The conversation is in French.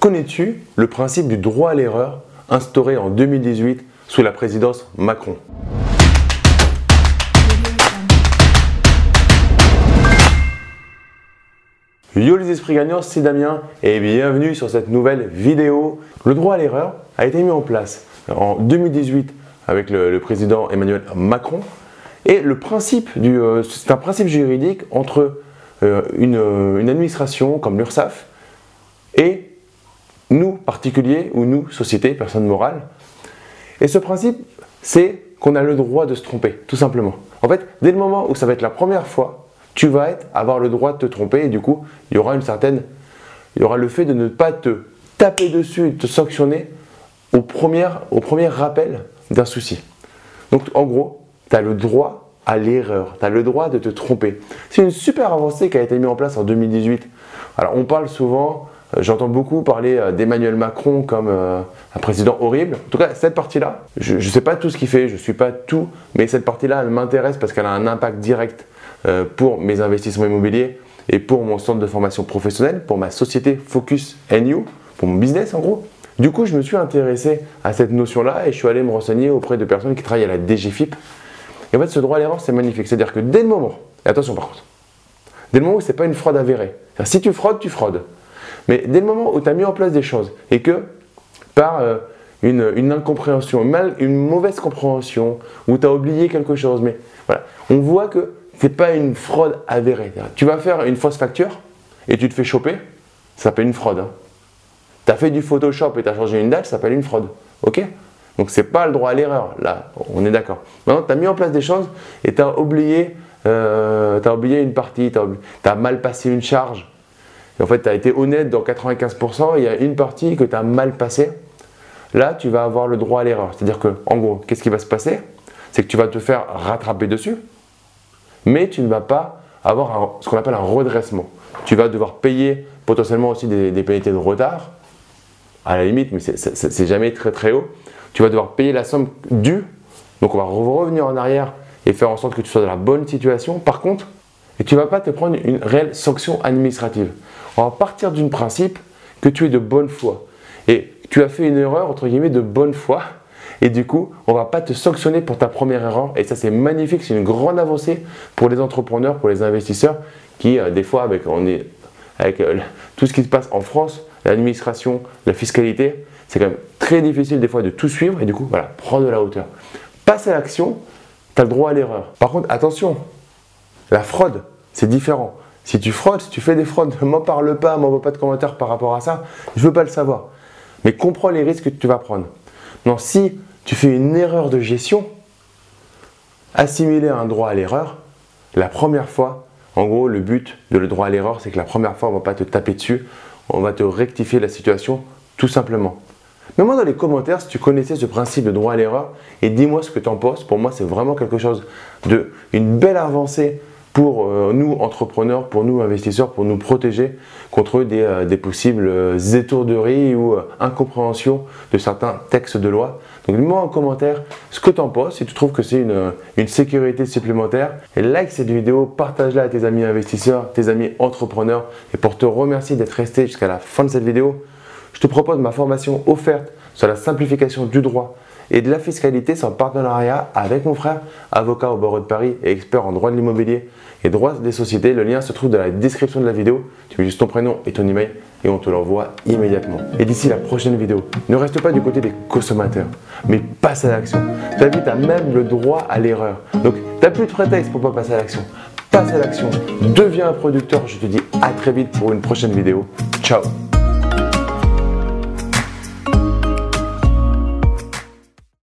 Connais-tu le principe du droit à l'erreur instauré en 2018 sous la présidence Macron? Yo les esprits gagnants, c'est Damien et bienvenue sur cette nouvelle vidéo. Le droit à l'erreur a été mis en place en 2018 avec le, président Emmanuel Macron et le principe du, euh, c'est un principe juridique entre euh, une, euh, une administration comme l'URSSAF et nous particuliers ou nous société, personne morale. Et ce principe, c'est qu'on a le droit de se tromper, tout simplement. En fait, dès le moment où ça va être la première fois, tu vas être, avoir le droit de te tromper et du coup, il y aura une certaine, il y aura le fait de ne pas te taper dessus te sanctionner au premier, au premier rappel d'un souci. Donc, en gros, tu as le droit à l'erreur, tu as le droit de te tromper. C'est une super avancée qui a été mise en place en 2018. Alors, on parle souvent j'entends beaucoup parler euh, d'Emmanuel Macron comme euh, un président horrible. En tout cas, cette partie-là, je ne sais pas tout ce qu'il fait, je ne suis pas tout, mais cette partie-là, elle m'intéresse parce qu'elle a un impact direct pour mes investissements immobiliers et pour mon centre de formation professionnelle, pour ma société Focus NU, pour mon business en gros. Du coup, je me suis intéressé à cette notion-là et je suis allé me renseigner auprès de personnes qui travaillent à la DGFIP. Et en fait, ce droit à l'erreur, c'est magnifique. C'est-à-dire que dès le moment, et attention par contre, dès le moment où ce n'est pas une fraude avérée, si tu fraudes, tu fraudes. Mais dès le moment où tu as mis en place des choses et que par euh, une, incompréhension, une mauvaise compréhension, ou tu as oublié quelque chose, mais voilà, on voit que ce n'est pas une fraude avérée. Tu vas faire une fausse facture et tu te fais choper, ça s'appelle une fraude. Hein. Tu as fait du Photoshop et tu as changé une date, ça s'appelle une fraude. Ok? Donc c'est pas le droit à l'erreur, là, on est d'accord. Maintenant, tu as mis en place des choses et tu as oublié, euh, oublié une partie, tu as, mal passé une charge, et en fait, tu as été honnête dans 95%, il y a une partie que tu as mal passée. Là, tu vas avoir le droit à l'erreur. C'est-à-dire que, en gros, qu'est-ce qui va se passer? C'est que tu vas te faire rattraper dessus, mais tu ne vas pas avoir ce qu'on appelle un redressement. Tu vas devoir payer potentiellement aussi des, pénalités de retard, à la limite, mais c'est jamais très très haut. Tu vas devoir payer la somme due. Donc, on va revenir en arrière et faire en sorte que tu sois dans la bonne situation. Par contre, et tu ne vas pas te prendre une réelle sanction administrative. On va partir d'une principe que tu es de bonne foi. Et tu as fait une erreur, entre guillemets, de bonne foi. Et du coup, on ne va pas te sanctionner pour ta première erreur. Et ça, c'est magnifique. C'est une grande avancée pour les entrepreneurs, pour les investisseurs qui, euh, des fois, avec, on est, euh, tout ce qui se passe en France, l'administration, la fiscalité, c'est quand même très difficile des fois de tout suivre. Et du coup, voilà, prends de la hauteur. Passe à l'action, tu as le droit à l'erreur. Par contre, attention, la fraude, c'est différent. Si tu fraudes, si tu fais des fraudes, ne m'en parle pas, ne m'envoie pas de commentaires par rapport à ça. Je ne veux pas le savoir. Mais comprends les risques que tu vas prendre. Non, si tu fais une erreur de gestion, assimiler un droit à l'erreur, la première fois, en gros, le but de le droit à l'erreur, c'est que la première fois, on ne va pas te taper dessus, on va te rectifier la situation tout simplement. Mets-moi dans les commentaires si tu connaissais ce principe de droit à l'erreur et dis-moi ce que tu en penses. Pour moi, c'est vraiment quelque chose de une belle avancée pour euh, nous entrepreneurs, pour nous investisseurs, pour nous protéger contre des, euh, possibles euh, étourderies ou incompréhensions de certains textes de loi. Donc dis-moi en commentaire ce que tu en penses, si tu trouves que c'est une, une, sécurité supplémentaire. Et like cette vidéo, partage-la à tes amis investisseurs, tes amis entrepreneurs. Et pour te remercier d'être resté jusqu'à la fin de cette vidéo, je te propose ma formation offerte sur la simplification du droit et de la fiscalité sans partenariat avec mon frère, avocat au barreau de Paris et expert en droit de l'immobilier et droit des sociétés. Le lien se trouve dans la description de la vidéo. Tu mets juste ton prénom et ton email et on te l'envoie immédiatement. Et d'ici la prochaine vidéo, ne reste pas du côté des consommateurs, mais passe à l'action. Ta vie, tu as même le droit à l'erreur. Donc, tu n'as plus de prétexte pour pas passer à l'action. Passe à l'action, deviens un producteur. Je te dis à très vite pour une prochaine vidéo. Ciao